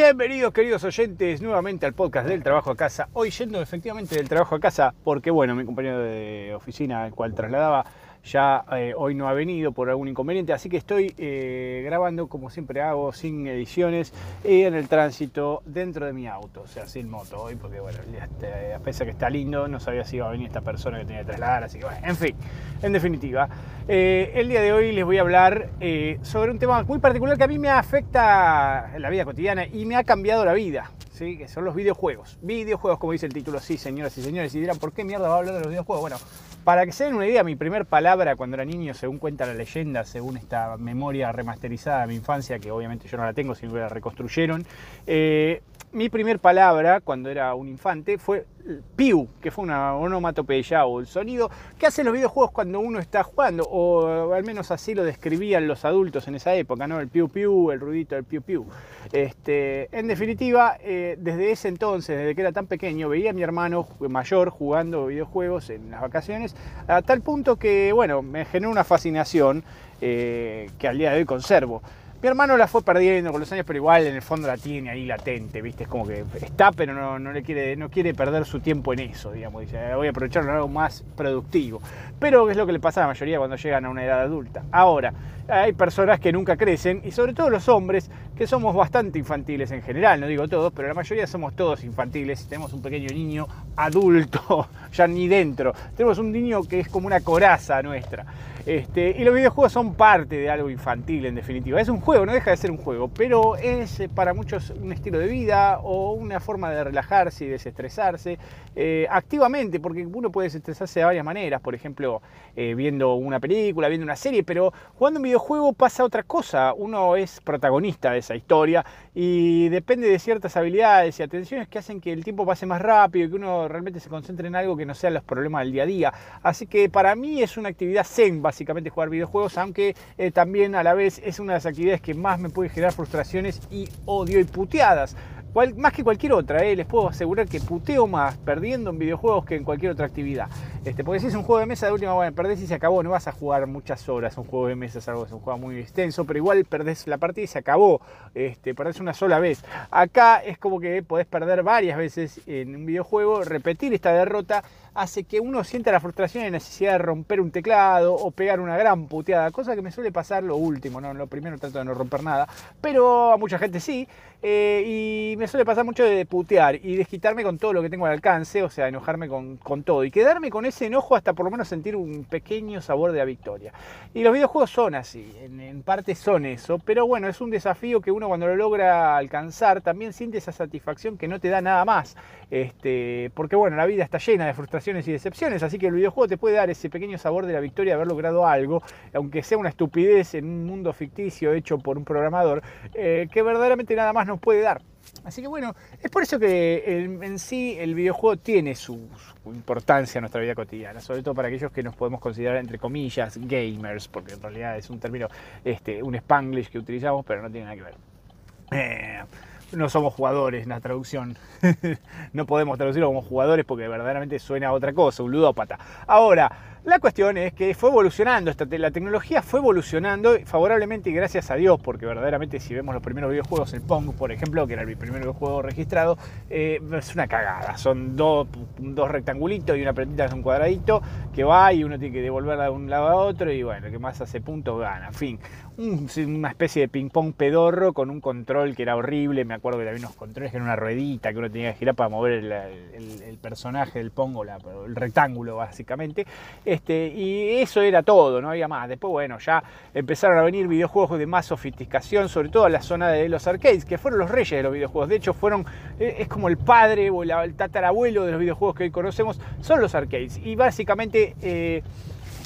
Bienvenidos queridos oyentes nuevamente al podcast del trabajo a casa. Hoy yendo efectivamente del trabajo a casa porque bueno, mi compañero de oficina al cual trasladaba ya eh, hoy no ha venido por algún inconveniente, así que estoy eh, grabando como siempre hago, sin ediciones, en el tránsito dentro de mi auto, o sea, sin moto hoy, porque bueno, a pesar que está lindo, no sabía si iba a venir esta persona que tenía que trasladar, así que bueno, en fin, en definitiva, eh, el día de hoy les voy a hablar sobre un tema muy particular que a mí me afecta en la vida cotidiana y me ha cambiado la vida. ¿Sí? que son los videojuegos. Videojuegos, como dice el título, sí, señoras y señores, y dirán, ¿por qué mierda va a hablar de los videojuegos? Bueno, para que se den una idea, mi primer palabra cuando era niño, según cuenta la leyenda, según esta memoria remasterizada de mi infancia, que obviamente yo no la tengo, sino que la reconstruyeron, eh, mi primer palabra cuando era un infante fue piu, que fue una onomatopeya o el sonido que hacen los videojuegos cuando uno está jugando, o al menos así lo describían los adultos en esa época, ¿no? El piu piu, el ruidito del piu piu. Este, en definitiva, eh, desde ese entonces, desde que era tan pequeño, veía a mi hermano mayor jugando videojuegos en las vacaciones, a tal punto que, bueno, me generó una fascinación eh, que al día de hoy conservo. Mi hermano la fue perdiendo con los años, pero igual en el fondo la tiene ahí latente, ¿viste? Es como que está, pero no, le quiere, no quiere perder su tiempo en eso, digamos. Dice, voy a aprovecharlo en algo más productivo. Pero es lo que le pasa a la mayoría cuando llegan a una edad adulta. Ahora, hay personas que nunca crecen, y sobre todo los hombres, que somos bastante infantiles en general, no digo todos, pero la mayoría somos todos infantiles. Tenemos un pequeño niño adulto, ya ni dentro. Tenemos un niño que es como una coraza nuestra. Este, y los videojuegos son parte de algo infantil en definitiva. Es un juego, no deja de ser un juego, pero es eh, para muchos un estilo de vida o una forma de relajarse y desestresarse eh, activamente, porque uno puede desestresarse de varias maneras, por ejemplo, eh, viendo una película, viendo una serie, pero jugando un videojuego pasa otra cosa. Uno es protagonista de esa historia y depende de ciertas habilidades y atenciones que hacen que el tiempo pase más rápido y que uno realmente se concentre en algo que no sean los problemas del día a día. Así que para mí es una actividad zen, básicamente jugar videojuegos, aunque eh, también a la vez es una de las actividades que más me puede generar frustraciones y odio y puteadas más que cualquier otra, eh, les puedo asegurar que puteo más perdiendo en videojuegos que en cualquier otra actividad. Este, porque si es un juego de mesa de última, bueno, perdés y se acabó, no vas a jugar muchas horas. Un juego de mesa es algo es un juego muy extenso, pero igual perdés la partida y se acabó. Este, perdés una sola vez. Acá es como que podés perder varias veces en un videojuego, repetir esta derrota hace que uno sienta la frustración y necesidad de romper un teclado o pegar una gran puteada, cosa que me suele pasar lo último, ¿no? Lo primero trato de no romper nada, pero a mucha gente sí, eh, y me suele pasar mucho de putear y desquitarme con todo lo que tengo al alcance, o sea, enojarme con, con todo y quedarme con ese enojo hasta por lo menos sentir un pequeño sabor de la victoria. Y los videojuegos son así, en, parte son eso, pero bueno, es un desafío que uno cuando lo logra alcanzar también siente esa satisfacción que no te da nada más, este, porque bueno, la vida está llena de y decepciones, así que el videojuego te puede dar ese pequeño sabor de la victoria de haber logrado algo, aunque sea una estupidez en un mundo ficticio hecho por un programador, eh, que verdaderamente nada más nos puede dar. Así que bueno, es por eso que en, sí el videojuego tiene su, importancia en nuestra vida cotidiana, sobre todo para aquellos que nos podemos considerar entre comillas gamers, porque en realidad es un término, este, un spanglish que utilizamos, pero no tiene nada que ver. Eh, no somos jugadores en la traducción. no podemos traducirlo como jugadores porque verdaderamente suena a otra cosa, un ludópata. Ahora, la cuestión es que fue evolucionando, la tecnología fue evolucionando favorablemente y gracias a Dios, porque verdaderamente si vemos los primeros videojuegos, el Pong, por ejemplo, que era el primer videojuego registrado, eh, es una cagada. Son dos, dos rectangulitos y una pelotita es un cuadradito que va y uno tiene que devolverla de un lado a otro y bueno, el que más hace puntos gana. En fin, una especie de ping-pong pedorro con un control que era horrible. Me acuerdo que había unos controles que era una ruedita que uno tenía que girar para mover el, personaje del Pong o el rectángulo, básicamente. Este, y eso era todo, no había más. Después, bueno, ya empezaron a venir videojuegos de más sofisticación, sobre todo en la zona de los arcades, que fueron los reyes de los videojuegos. De hecho, fueron, eh, es como el padre o el tatarabuelo de los videojuegos que hoy conocemos, son los arcades. Y básicamente... Eh,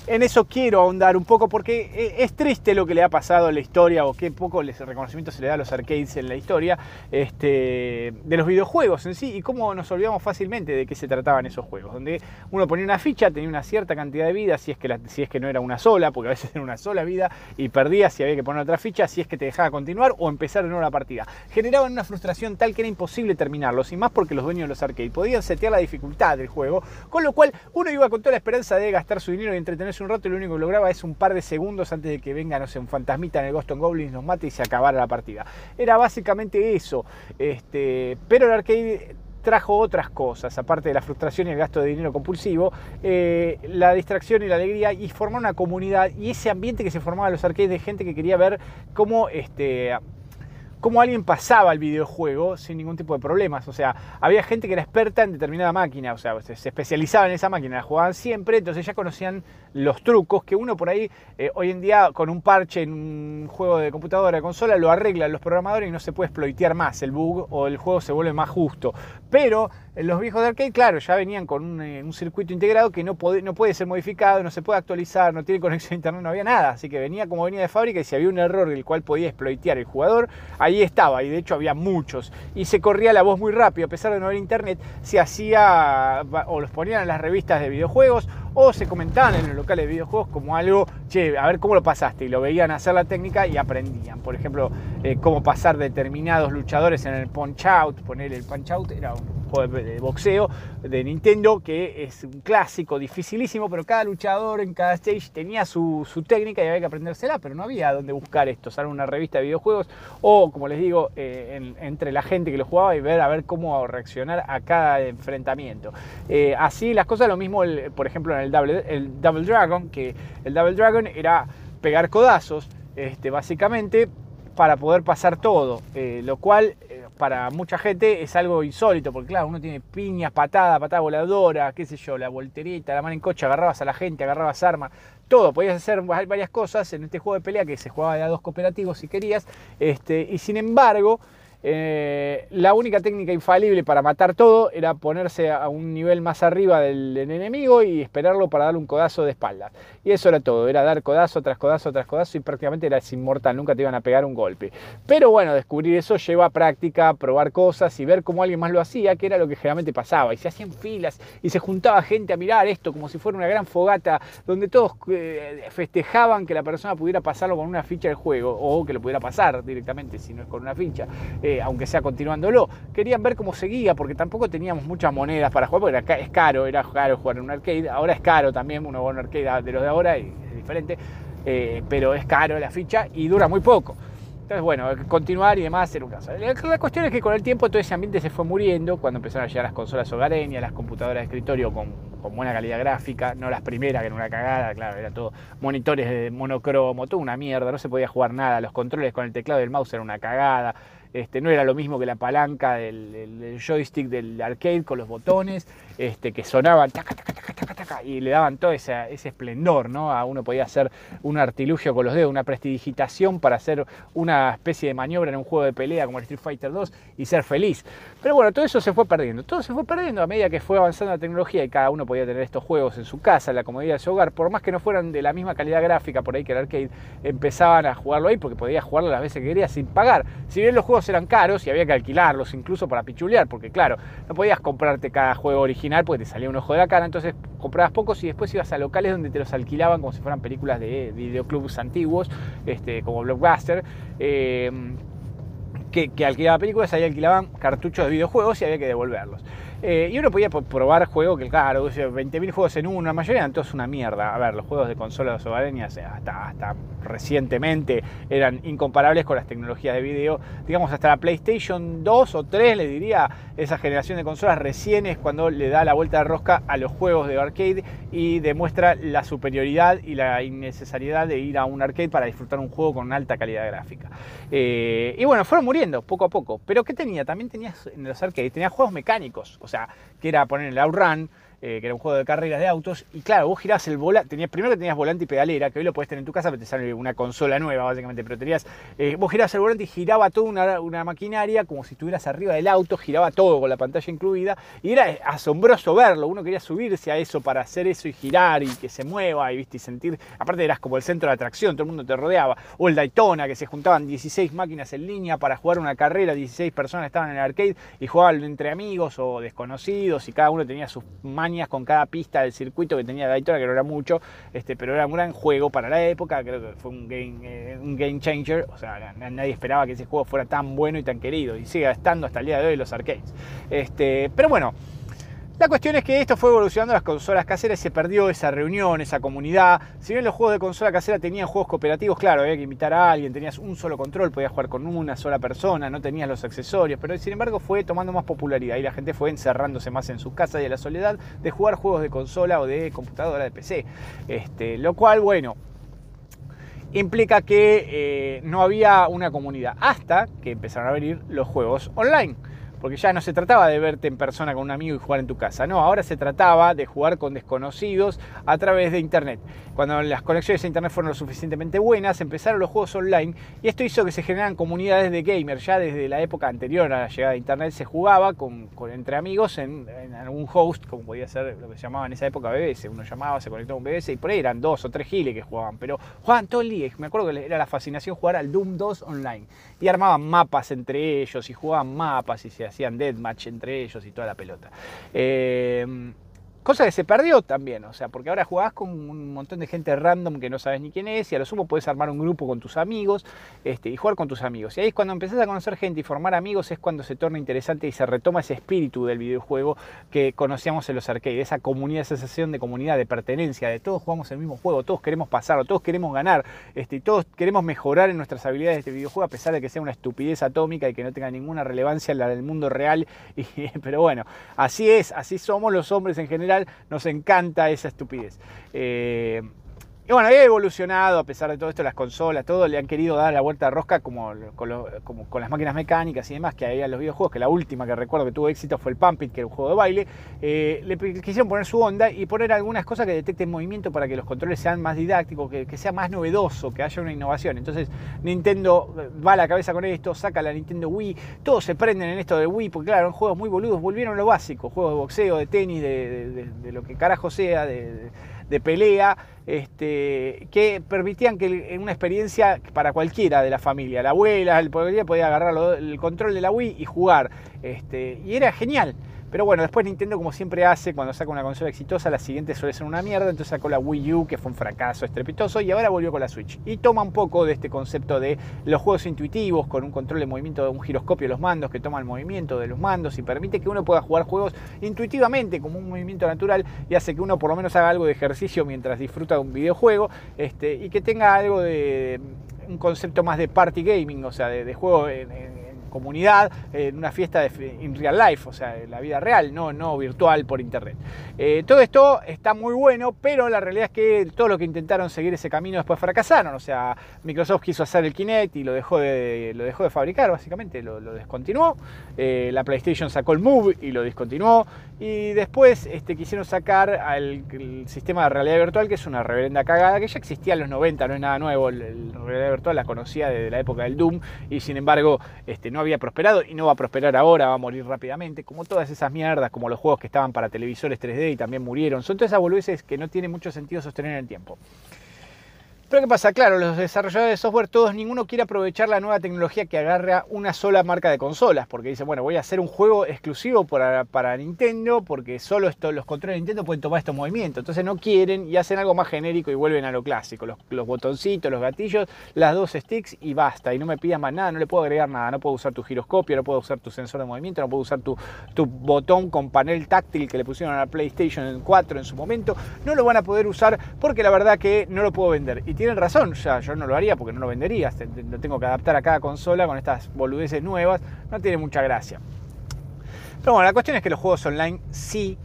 en eso quiero ahondar un poco porque eh, es triste lo que le ha pasado en la historia o qué poco reconocimiento se le da a los arcades en la historia este, de los videojuegos en sí y cómo nos olvidamos fácilmente de qué se trataban esos juegos, donde uno ponía una ficha, tenía una cierta cantidad de vida, si es que, si es que no era una sola, porque a veces era una sola vida y perdía si había que poner otra ficha, si es que te dejaba continuar o empezar de nuevo la partida. Generaban una frustración tal que era imposible terminarlos y más porque los dueños de los arcades podían setear la dificultad del juego, con lo cual uno iba con toda la esperanza de gastar su dinero y entretener es un rato lo único que lograba es un par de segundos antes de que venga, no sé, un fantasmita en el Ghost Goblins, nos mate y se acabara la partida. Era básicamente eso. Este, pero el arcade trajo otras cosas, aparte de la frustración y el gasto de dinero compulsivo, eh, la distracción y la alegría y formar una comunidad y ese ambiente que se formaba en los arcades de gente que quería ver cómo este, cómo alguien pasaba el videojuego sin ningún tipo de problemas. O sea, había gente que era experta en determinada máquina, o sea, se, especializaba en esa máquina, la jugaban siempre, entonces ya conocían los trucos que uno por ahí, eh, hoy en día, con un parche en un juego de computadora, de consola, lo arreglan los programadores y no se puede exploitear más el bug o el juego se vuelve más justo. Pero los viejos de arcade, claro, ya venían con eh, un, circuito integrado que no puede, no puede ser modificado, no se puede actualizar, no tiene conexión a internet, no había nada. Así que venía como venía de fábrica y si había un error del cual podía exploitear el jugador, ahí estaba. Y de hecho había muchos. Y se corría la voz muy rápido, a pesar de no haber internet, se hacía o los ponían en las revistas de videojuegos o se comentaban en los locales de videojuegos como algo, che, a ver cómo lo pasaste. Y lo veían hacer la técnica y aprendían. Por ejemplo, eh, cómo pasar determinados luchadores en el punch out. Poner el punch out era un de boxeo de Nintendo, que es un clásico, dificilísimo, pero cada luchador en cada stage tenía su, técnica y había que aprendérsela, pero no había dónde buscar esto, usar una revista de videojuegos o, como les digo, eh, entre la gente que lo jugaba y ver a ver cómo reaccionar a cada enfrentamiento. Eh, así las cosas, lo mismo, por ejemplo, en el Double, el Double Dragon, que el Double Dragon era pegar codazos, este, básicamente, para poder pasar todo, eh, lo cual para mucha gente es algo insólito, porque claro, uno tiene piñas, patadas, patada voladora, qué sé yo, la voltereta, la mano en coche, agarrabas a la gente, agarrabas armas, todo, podías hacer varias cosas en este juego de pelea que se jugaba de a dos cooperativos si querías, este, y sin embargo, eh, la única técnica infalible para matar todo era ponerse a un nivel más arriba del, enemigo y esperarlo para darle un codazo de espalda. Y eso era todo, era dar codazo tras codazo tras codazo y prácticamente eras inmortal, nunca te iban a pegar un golpe. Pero bueno, descubrir eso lleva a práctica, probar cosas y ver cómo alguien más lo hacía, que era lo que generalmente pasaba. Y se hacían filas y se juntaba gente a mirar esto como si fuera una gran fogata donde todos eh, festejaban que la persona pudiera pasarlo con una ficha del juego o que lo pudiera pasar directamente si no es con una ficha. Eh, aunque sea continuándolo. Querían ver cómo seguía, porque tampoco teníamos muchas monedas para jugar, porque era, es caro, era caro jugar en un arcade. Ahora es caro también, uno va a un arcade de los de ahora y es diferente, eh, pero es caro la ficha y dura muy poco. Entonces, bueno, continuar y demás era un caso. La cuestión es que con el tiempo todo ese ambiente se fue muriendo cuando empezaron a llegar las consolas hogareñas, las computadoras de escritorio con, buena calidad gráfica, no las primeras que era una cagada, claro, era todo monitores de monocromo, toda una mierda, no se podía jugar nada, los controles con el teclado y el mouse era una cagada, este, no era lo mismo que la palanca del, joystick del arcade con los botones, este, que sonaban y le daban todo ese, esplendor, ¿no? A uno podía hacer un artilugio con los dedos, una prestidigitación para hacer una especie de maniobra en un juego de pelea como el Street Fighter 2 y ser feliz. Pero bueno, todo eso se fue perdiendo. Todo se fue perdiendo a medida que fue avanzando la tecnología y cada uno podía tener estos juegos en su casa, en la comodidad de su hogar. Por más que no fueran de la misma calidad gráfica por ahí que el arcade, empezaban a jugarlo ahí porque podía jugarlo las veces que quería sin pagar. Si bien los juegos eran caros y había que alquilarlos incluso para pichulear, porque claro, no podías comprarte cada juego original porque te salía un ojo de la cara, entonces comprabas pocos y después ibas a locales donde te los alquilaban como si fueran películas de videoclubs antiguos, este, como Blockbuster. Eh, que, que alquilaba películas, ahí alquilaban cartuchos de videojuegos y había que devolverlos. Eh, y uno podía probar juegos que, claro, 20.000 juegos en uno, la mayoría eran todos una mierda. A ver, los juegos de consolas hogareñas eh, hasta, hasta recientemente eran incomparables con las tecnologías de video. Digamos, hasta la PlayStation 2 o 3, le diría, esa generación de consolas recién es cuando le da la vuelta de rosca a los juegos de arcade y demuestra la superioridad y la innecesariedad de ir a un arcade para disfrutar un juego con alta calidad gráfica. Eh, y bueno, fueron muriendo poco a poco. Pero ¿qué tenía? También tenías en los arcades, tenía juegos mecánicos sea, que era poner el outrun, eh, que era un juego de carreras de autos, y claro, vos girabas el volante, tenías, primero que tenías volante y pedalera, que hoy lo puedes tener en tu casa, pero te sale una consola nueva básicamente, pero tenías, eh, vos girabas el volante y giraba toda una, una, maquinaria como si estuvieras arriba del auto, giraba todo con la pantalla incluida, y era asombroso verlo, uno quería subirse a eso para hacer eso y girar y que se mueva y, ¿viste? y sentir, aparte eras como el centro de atracción, todo el mundo te rodeaba, o el Daytona, que se juntaban 16 máquinas en línea para jugar una carrera, 16 personas estaban en el arcade y jugaban entre amigos o desconocidos y cada uno tenía sus con cada pista del circuito que tenía Daytona, que no era mucho, este, pero era un gran juego para la época, creo que fue un game, eh, un game changer, o sea, nadie esperaba que ese juego fuera tan bueno y tan querido, y sigue estando hasta el día de hoy los arcades. Este, pero bueno, La cuestión es que esto fue evolucionando las consolas caseras y se perdió esa reunión, esa comunidad. Si bien los juegos de consola casera tenían juegos cooperativos, claro, había que invitar a alguien, tenías un solo control, podías jugar con una sola persona, no tenías los accesorios, pero sin embargo fue tomando más popularidad y la gente fue encerrándose más en su casa y a la soledad de jugar juegos de consola o de computadora de PC. Este, lo cual, bueno, implica que eh, no había una comunidad hasta que empezaron a venir los juegos online porque ya no se trataba de verte en persona con un amigo y jugar en tu casa, no, ahora se trataba de jugar con desconocidos a través de Internet. Cuando las conexiones a Internet fueron lo suficientemente buenas, empezaron los juegos online y esto hizo que se generaran comunidades de gamers. Ya desde la época anterior a la llegada de Internet se jugaba con, entre amigos en, algún host, como podía ser lo que se llamaba en esa época BBS. Uno llamaba, se conectaba a un BBS y por ahí eran dos o tres giles que jugaban, pero jugaban todo el día. Me acuerdo que era la fascinación jugar al Doom 2 online y armaban mapas entre ellos y jugaban mapas y se hacían deathmatch entre ellos y toda la pelota. Eh, Cosa que se perdió también, o sea, porque ahora jugás con un montón de gente random que no sabes ni quién es y a lo sumo puedes armar un grupo con tus amigos este, y jugar con tus amigos. Y ahí es cuando empezás a conocer gente y formar amigos es cuando se torna interesante y se retoma ese espíritu del videojuego que conocíamos en los arcades, esa comunidad, esa sensación de comunidad, de pertenencia, de todos jugamos el mismo juego, todos queremos pasarlo, todos queremos ganar, este, y todos queremos mejorar en nuestras habilidades de este videojuego a pesar de que sea una estupidez atómica y que no tenga ninguna relevancia en la del mundo real. pero bueno, así es, así somos los hombres en general nos encanta esa estupidez. Eh, y bueno, ha evolucionado a pesar de todo esto, las consolas, todo, le han querido dar la vuelta a rosca como con, las máquinas mecánicas y demás que había los videojuegos, que la última que recuerdo que tuvo éxito fue el Pump It, que era un juego de baile. Eh, le quisieron poner su onda y poner algunas cosas que detecten movimiento para que los controles sean más didácticos, que, sea más novedoso, que haya una innovación. Entonces Nintendo va a la cabeza con esto, saca la Nintendo Wii, todos se prenden en esto de Wii, porque claro, en juegos muy boludos, volvieron lo básico, juegos de boxeo, de tenis, de, de lo que carajo sea, de de pelea, este, que permitían que una experiencia para cualquiera de la familia, la abuela, el podía agarrar el control de la Wii y jugar. Este, y era genial. Pero bueno, después Nintendo, como siempre hace, cuando saca una consola exitosa, la siguiente suele ser una mierda. Entonces sacó la Wii U, que fue un fracaso estrepitoso, y ahora volvió con la Switch. Y toma un poco de este concepto de los juegos intuitivos, con un control de movimiento, de un giroscopio de los mandos que toma el movimiento de los mandos y permite que uno pueda jugar juegos intuitivamente, como un movimiento natural, y hace que uno por lo menos haga algo de ejercicio mientras disfruta de un videojuego, este, y que tenga algo de un concepto más de party gaming, o sea, de, juego en comunidad, en una fiesta de, in real life, o sea, en la vida real, no, no virtual por internet. Eh, todo esto está muy bueno, pero la realidad es que todo lo que intentaron seguir ese camino después fracasaron. O sea, Microsoft quiso hacer el Kinect y lo dejó de, lo dejó de fabricar, básicamente, lo, descontinuó. Eh, la PlayStation sacó el Move y lo discontinuó. Y después este, quisieron sacar al el sistema de realidad virtual, que es una reverenda cagada, que ya existía en los 90, no es nada nuevo. La realidad virtual la conocía desde la época del Doom y sin embargo este, no había prosperado y no va a prosperar ahora, va a morir rápidamente, como todas esas mierdas, como los juegos que estaban para televisores 3D y también murieron. Son todas esas boludeces que no tiene mucho sentido sostener en el tiempo. Pero ¿qué pasa? Claro, los desarrolladores de software, todos, ninguno quiere aprovechar la nueva tecnología que agarra una sola marca de consolas, porque dice, bueno, voy a hacer un juego exclusivo para, para Nintendo, porque solo esto, los controles de Nintendo pueden tomar estos movimientos. Entonces no quieren y hacen algo más genérico y vuelven a lo clásico, los, botoncitos, los gatillos, las dos sticks y basta. Y no me pidas más nada, no le puedo agregar nada, no puedo usar tu giroscopio, no puedo usar tu sensor de movimiento, no puedo usar tu, tu botón con panel táctil que le pusieron a la PlayStation 4 en su momento. No lo van a poder usar porque la verdad que no lo puedo vender. Tienen razón, ya yo no lo haría porque no lo vendería, lo tengo que adaptar a cada consola con estas boludeces nuevas, no tiene mucha gracia. Pero bueno, la cuestión es que los juegos online sí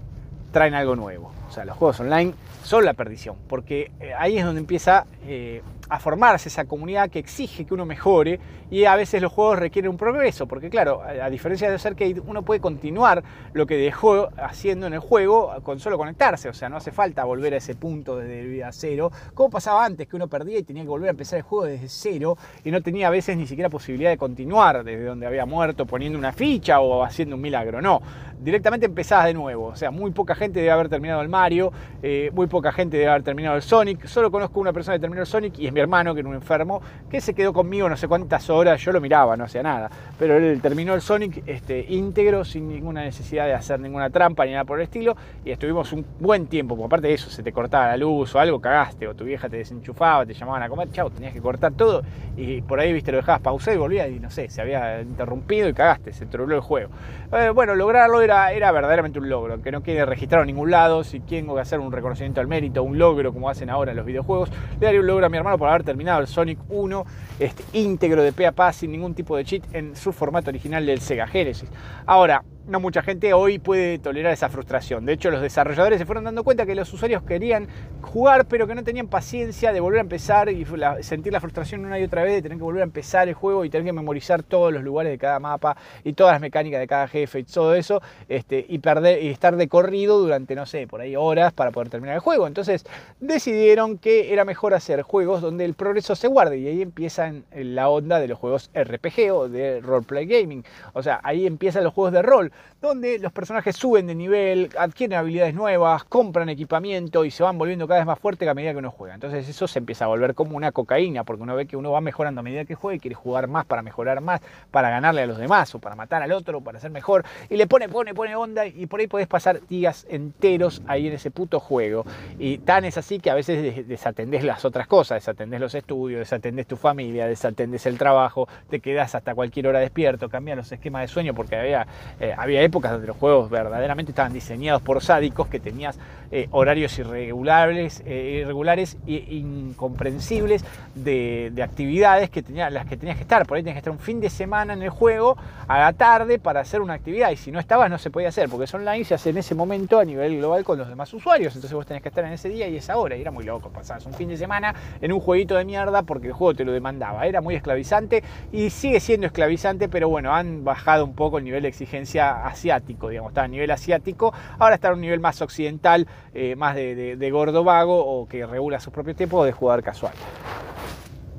traen algo nuevo. O sea, los juegos online son la perdición, porque eh, ahí es donde empieza eh, a formarse esa comunidad que exige que uno mejore y a veces los juegos requieren un progreso, porque claro, a diferencia de arcade, uno puede continuar lo que dejó haciendo en el juego con solo conectarse, o sea, no hace falta volver a ese punto desde vida cero, como pasaba antes, que uno perdía y tenía que volver a empezar el juego desde cero y no tenía a veces ni siquiera posibilidad de continuar desde donde había muerto poniendo una ficha o haciendo un milagro, no, directamente empezabas de nuevo, o sea, muy poca gente debe haber terminado el Mario, eh, muy poca gente debe haber terminado el Sonic, solo conozco una persona que terminó el Sonic y es mi hermano, que era un enfermo, que se quedó conmigo no sé cuántas horas, yo lo miraba, no hacía nada, pero él terminó el Sonic este, íntegro, sin ninguna necesidad de hacer ninguna trampa ni nada por el estilo, y estuvimos un buen tiempo, porque aparte de eso, se te cortaba la luz o algo, cagaste, o tu vieja te desenchufaba, te llamaban a comer, chao, tenías que cortar todo, y por ahí, viste, lo dejabas pausar y volvías, y no sé, se había interrumpido y cagaste, se troló el juego. Eh, bueno, lograrlo era, era verdaderamente un logro, que no quiere registrar en ningún lado, si tengo que hacer un reconocimiento al mérito, un logro como hacen ahora en los videojuegos, le daría un logro a mi hermano por haber terminado el Sonic 1 este, íntegro de pe a pa sin ningún tipo de cheat en su formato original del Sega Genesis. Ahora, no mucha gente hoy puede tolerar esa frustración. De hecho, los desarrolladores se fueron dando cuenta que los usuarios querían jugar, pero que no tenían paciencia de volver a empezar y sentir la frustración una y otra vez de tener que volver a empezar el juego y tener que memorizar todos los lugares de cada mapa y todas las mecánicas de cada jefe y todo eso, este, y, perder, y estar de corrido durante, no sé, por ahí horas para poder terminar el juego. Entonces decidieron que era mejor hacer juegos donde el progreso se guarde y ahí empieza la onda de los juegos RPG o de roleplay gaming. O sea, ahí empiezan los juegos de rol donde los personajes suben de nivel, adquieren habilidades nuevas, compran equipamiento y se van volviendo cada vez más fuertes a medida que uno juega. Entonces eso se empieza a volver como una cocaína, porque uno ve que uno va mejorando a medida que juega y quiere jugar más para mejorar más, para ganarle a los demás, o para matar al otro, para ser mejor. Y le pone, pone, pone onda y por ahí podés pasar días enteros ahí en ese puto juego. Y tan es así que a veces desatendés las otras cosas, desatendés los estudios, desatendés tu familia, desatendés el trabajo, te quedás hasta cualquier hora despierto, cambias los esquemas de sueño porque había, eh, había épocas donde los juegos verdaderamente estaban diseñados por sádicos, que tenías eh, horarios irregulares, eh, irregulares e incomprensibles de, actividades que tenía, las que tenías que estar. Por ahí tenías que estar un fin de semana en el juego a la tarde para hacer una actividad y si no estabas no se podía hacer porque es online se hace en ese momento a nivel global con los demás usuarios. Entonces vos tenés que estar en ese día y esa hora y era muy loco. Pasabas un fin de semana en un jueguito de mierda porque el juego te lo demandaba. Era muy esclavizante y sigue siendo esclavizante, pero bueno, han bajado un poco el nivel de exigencia asiático, digamos, está a nivel asiático, ahora está a un nivel más occidental, eh, más de, gordo vago o que regula su propio tiempo o de jugador casual.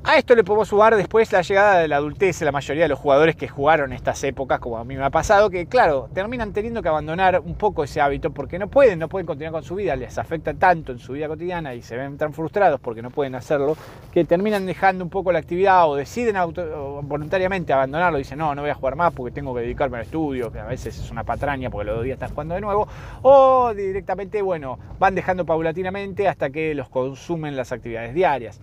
A esto le podemos sumar después la llegada de la adultez la mayoría de los jugadores que jugaron estas épocas, como a mí me ha pasado, que claro, terminan teniendo que abandonar un poco ese hábito porque no pueden, no pueden continuar con su vida, les afecta tanto en su vida cotidiana y se ven tan frustrados porque no pueden hacerlo, que terminan dejando un poco la actividad o deciden voluntariamente abandonarlo, dicen no, no voy a jugar más porque tengo que dedicarme al estudio, que a veces es una patraña porque los dos días están jugando de nuevo, o directamente, bueno, van dejando paulatinamente hasta que los consumen las actividades diarias.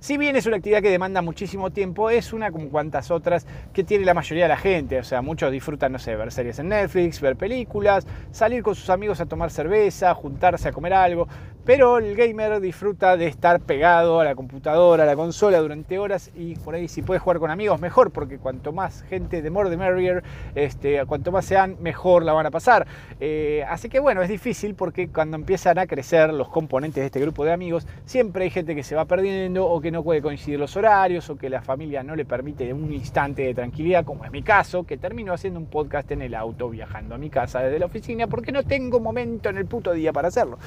Si bien es una actividad que demanda muchísimo tiempo, es una como cuantas otras que tiene la mayoría de la gente. O sea, muchos disfrutan, no sé, ver series en Netflix, ver películas, salir con sus amigos a tomar cerveza, juntarse a comer algo. Pero el gamer disfruta de estar pegado a la computadora, a la consola durante horas y por ahí si puede jugar con amigos mejor, porque cuanto más gente de more the merrier, este, cuanto más sean, mejor la van a pasar. Eh, así que bueno, es difícil porque cuando empiezan a crecer los componentes de este grupo de amigos, siempre hay gente que se va perdiendo o que no puede coincidir los horarios o que la familia no le permite un instante de tranquilidad, como es mi caso, que termino haciendo un podcast en el auto viajando a mi casa desde la oficina porque no tengo momento en el puto día para hacerlo.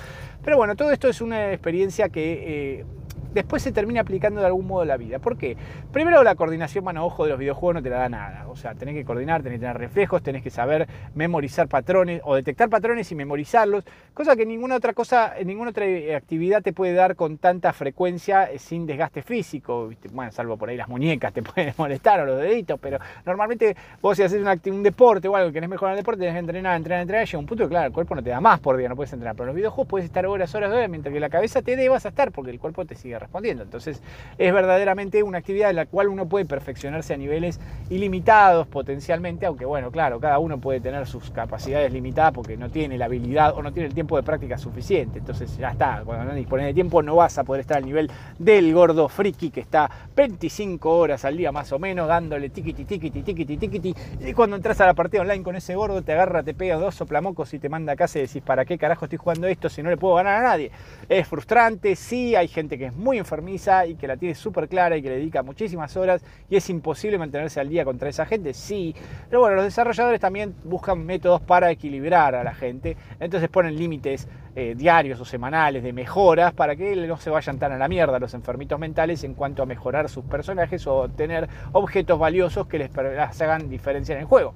Pero bueno, todo esto es una experiencia que eh, después se termina aplicando de algún modo la vida. ¿Por qué? Primero la coordinación mano-ojo de los videojuegos no te la da nada. O sea, tenés que coordinar, tenés que tener reflejos, tenés que saber memorizar patrones o detectar patrones y memorizarlos, cosa que ninguna otra cosa, ninguna otra actividad te puede dar con tanta frecuencia eh, sin desgaste físico. Bueno, salvo por ahí las muñecas te pueden molestar o los deditos, pero normalmente vos si haces un, deporte o algo que querés mejorar el deporte, tenés que entrenar, entrenar, entrenar, llega un punto que claro, el cuerpo no te da más por día, no puedes entrenar, pero los videojuegos puedes estar horas, horas, horas, mientras que la cabeza te dé vas a estar porque el cuerpo te sigue respondiendo. Entonces es verdaderamente una actividad en la cual uno puede perfeccionarse a niveles ilimitados potencialmente, aunque bueno, claro, cada uno puede tener sus capacidades limitadas porque no tiene la habilidad o no tiene el tiempo de práctica suficiente. Entonces ya está, cuando no dispones de tiempo no vas a poder estar al nivel del gordo friki que está 25 horas al día más o menos dándole tiquiti, tiquiti, tiquiti, tiquiti. Y cuando entras a la partida online con ese gordo te agarra, te pega dos soplamocos y te manda a casa y decís, ¿para qué carajo estoy jugando esto si no le puedo ganar a nadie? Es frustrante, sí, hay gente que es muy enfermiza y que la tiene súper clara y que le dedica muchísimas horas y es imposible mantenerse al día contra esa gente, sí. Pero bueno, los desarrolladores también buscan métodos para equilibrar a la gente, entonces ponen límites eh, diarios o semanales de mejoras para que no se vayan tan a la mierda los enfermitos mentales en cuanto a mejorar sus personajes o tener objetos valiosos que les hagan diferencia en el juego.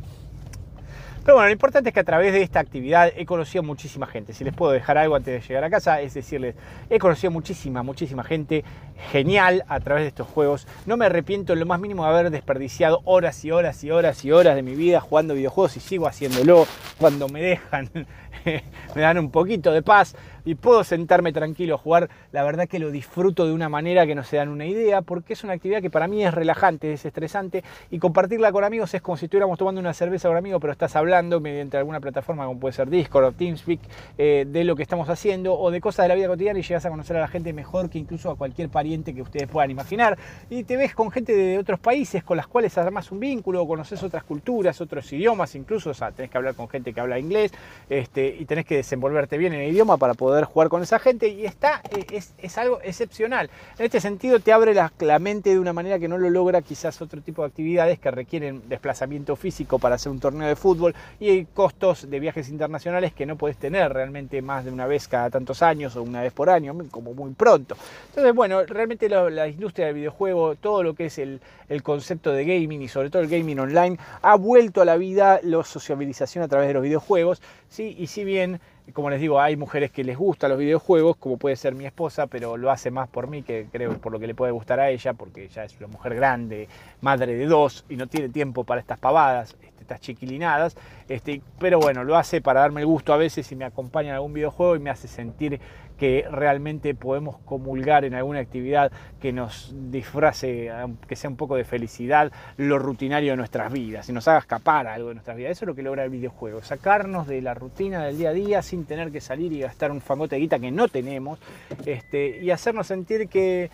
Pero bueno, lo importante es que a través de esta actividad he conocido muchísima gente. Si les puedo dejar algo antes de llegar a casa, es decirles, he conocido muchísima, muchísima gente genial a través de estos juegos. No me arrepiento en lo más mínimo de haber desperdiciado horas y horas y horas y horas de mi vida jugando videojuegos y sigo haciéndolo cuando me dejan, me dan un poquito de paz y puedo sentarme tranquilo a jugar, la verdad que lo disfruto de una manera que no se dan una idea, porque es una actividad que para mí es relajante, es estresante, y compartirla con amigos es como si estuviéramos tomando una cerveza con amigos, pero estás hablando mediante alguna plataforma como puede ser Discord o TeamSpeak eh, de lo que estamos haciendo o de cosas de la vida cotidiana y llegas a conocer a la gente mejor que incluso a cualquier pariente que ustedes puedan imaginar. Y te ves con gente de otros países con las cuales armas un vínculo, conoces otras culturas, otros idiomas, incluso, o tenés que hablar con gente que habla inglés este, y tenés que desenvolverte bien en el idioma para poder jugar con esa gente y está, eh, es, algo excepcional. En este sentido te abre la mente de una manera que no lo logra quizás otro tipo de actividades que requieren desplazamiento físico para hacer un torneo de fútbol y hay costos de viajes internacionales que no puedes tener realmente más de una vez cada tantos años o una vez por año, como muy pronto. Entonces, bueno, realmente la, la industria del videojuego, todo lo que es el, el, concepto de gaming y sobre todo el gaming online, ha vuelto a la vida la sociabilización a través de los videojuegos, ¿sí? y si bien como les digo, hay mujeres que les gustan los videojuegos, como puede ser mi esposa, pero lo hace más por mí que creo por lo que le puede gustar a ella, porque ella es una mujer grande, madre de dos y no tiene tiempo para estas pavadas, estas chiquilinadas. Este, pero bueno, lo hace para darme el gusto a veces y me acompaña en algún videojuego y me hace sentir que realmente podemos comulgar en alguna actividad que nos disfrace, que sea un poco de felicidad, lo rutinario de nuestras vidas y nos haga escapar algo de nuestras vidas. Eso es lo que logra el videojuego, sacarnos de la rutina del día a día sin tener que salir y gastar un fangote de guita que no tenemos este, y hacernos sentir que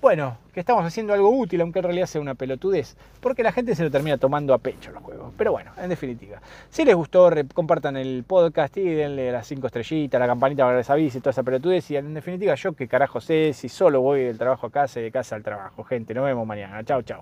bueno, que estamos haciendo algo útil, aunque en realidad sea una pelotudez, porque la gente se lo termina tomando a pecho los juegos. Pero bueno, en definitiva, si les gustó, compartan el podcast y denle las cinco estrellitas, la campanita para que les avise, toda esa pelotudez. Y en definitiva, yo qué carajo sé si solo voy del trabajo a casa y de casa al trabajo. Gente, nos vemos mañana. Chao, chao.